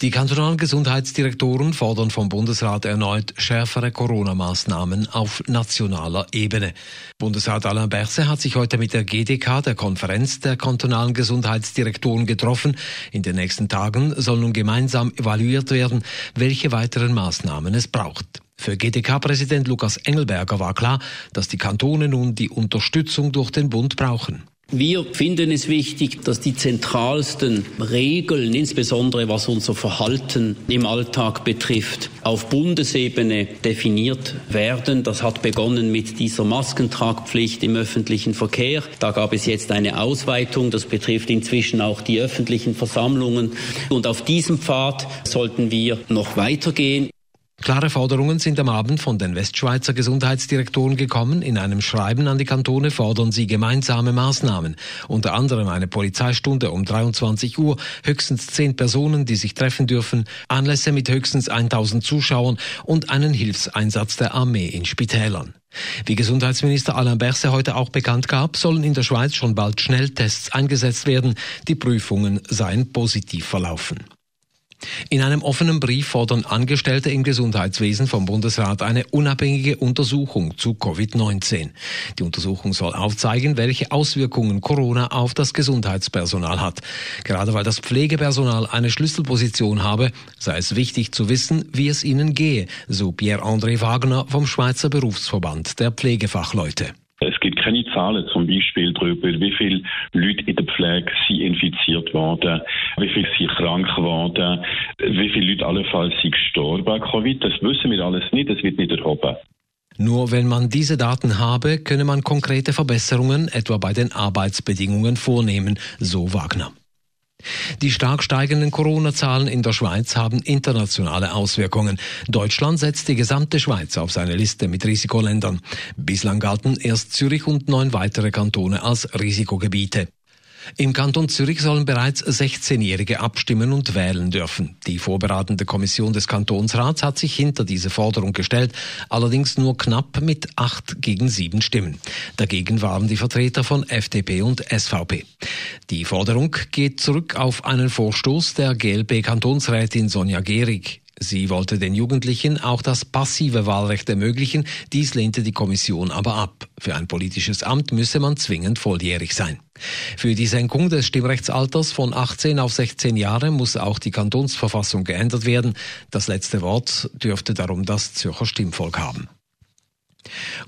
Die kantonalen Gesundheitsdirektoren fordern vom Bundesrat erneut schärfere Corona-Maßnahmen auf nationaler Ebene. Bundesrat Alain Berset hat sich heute mit der GDK, der Konferenz der kantonalen Gesundheitsdirektoren, getroffen. In den nächsten Tagen soll nun gemeinsam evaluiert werden, welche weiteren Maßnahmen es braucht. Für GDK-Präsident Lukas Engelberger war klar, dass die Kantone nun die Unterstützung durch den Bund brauchen. Wir finden es wichtig, dass die zentralsten Regeln, insbesondere was unser Verhalten im Alltag betrifft, auf Bundesebene definiert werden. Das hat begonnen mit dieser Maskentragpflicht im öffentlichen Verkehr. Da gab es jetzt eine Ausweitung. Das betrifft inzwischen auch die öffentlichen Versammlungen. Und auf diesem Pfad sollten wir noch weitergehen. Klare Forderungen sind am Abend von den Westschweizer Gesundheitsdirektoren gekommen. In einem Schreiben an die Kantone fordern sie gemeinsame Maßnahmen. Unter anderem eine Polizeistunde um 23 Uhr, höchstens zehn Personen, die sich treffen dürfen, Anlässe mit höchstens 1000 Zuschauern und einen Hilfseinsatz der Armee in Spitälern. Wie Gesundheitsminister Alain Berset heute auch bekannt gab, sollen in der Schweiz schon bald Schnelltests eingesetzt werden. Die Prüfungen seien positiv verlaufen. In einem offenen Brief fordern Angestellte im Gesundheitswesen vom Bundesrat eine unabhängige Untersuchung zu Covid-19. Die Untersuchung soll aufzeigen, welche Auswirkungen Corona auf das Gesundheitspersonal hat. Gerade weil das Pflegepersonal eine Schlüsselposition habe, sei es wichtig zu wissen, wie es ihnen gehe, so Pierre-André Wagner vom Schweizer Berufsverband der Pflegefachleute. Es gibt keine Zahlen zum Beispiel darüber, wie viele Leute in der Pflege sind infiziert worden, wie viele sind krank geworden, wie viele Leute allenfalls sind gestorben an Covid. Das wissen wir alles nicht, das wird nicht erhoben. Nur wenn man diese Daten habe, könne man konkrete Verbesserungen etwa bei den Arbeitsbedingungen vornehmen, so Wagner. Die stark steigenden Corona-Zahlen in der Schweiz haben internationale Auswirkungen. Deutschland setzt die gesamte Schweiz auf seine Liste mit Risikoländern. Bislang galten erst Zürich und neun weitere Kantone als Risikogebiete. Im Kanton Zürich sollen bereits 16-Jährige abstimmen und wählen dürfen. Die vorbereitende Kommission des Kantonsrats hat sich hinter diese Forderung gestellt, allerdings nur knapp mit acht gegen sieben Stimmen. Dagegen waren die Vertreter von FDP und SVP. Die Forderung geht zurück auf einen Vorstoß der GLB-Kantonsrätin Sonja Gehrig. Sie wollte den Jugendlichen auch das passive Wahlrecht ermöglichen, dies lehnte die Kommission aber ab. Für ein politisches Amt müsse man zwingend volljährig sein. Für die Senkung des Stimmrechtsalters von 18 auf 16 Jahre muss auch die Kantonsverfassung geändert werden. Das letzte Wort dürfte darum das Zürcher Stimmvolk haben.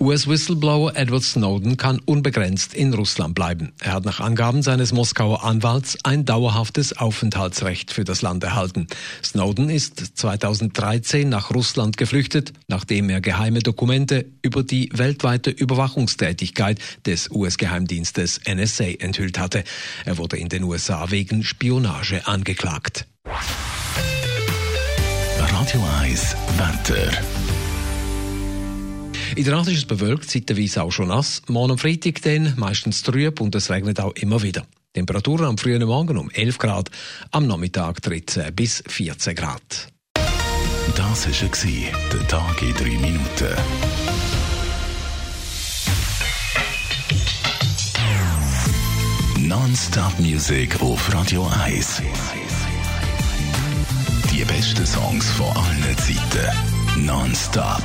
US-Whistleblower Edward Snowden kann unbegrenzt in Russland bleiben. Er hat nach Angaben seines Moskauer Anwalts ein dauerhaftes Aufenthaltsrecht für das Land erhalten. Snowden ist 2013 nach Russland geflüchtet, nachdem er geheime Dokumente über die weltweite Überwachungstätigkeit des US-Geheimdienstes NSA enthüllt hatte. Er wurde in den USA wegen Spionage angeklagt. Radio 1 Wetter. In der Nacht ist es bewölkt, zeitweise auch schon nass. Morgen am Freitag dann meistens trüb und es regnet auch immer wieder. Temperaturen am frühen Morgen um 11 Grad, am Nachmittag 13 bis 14 Grad. Das war der Tag in drei Minuten. Non-Stop Music auf Radio 1. Die besten Songs von allen Zeiten. Non-Stop.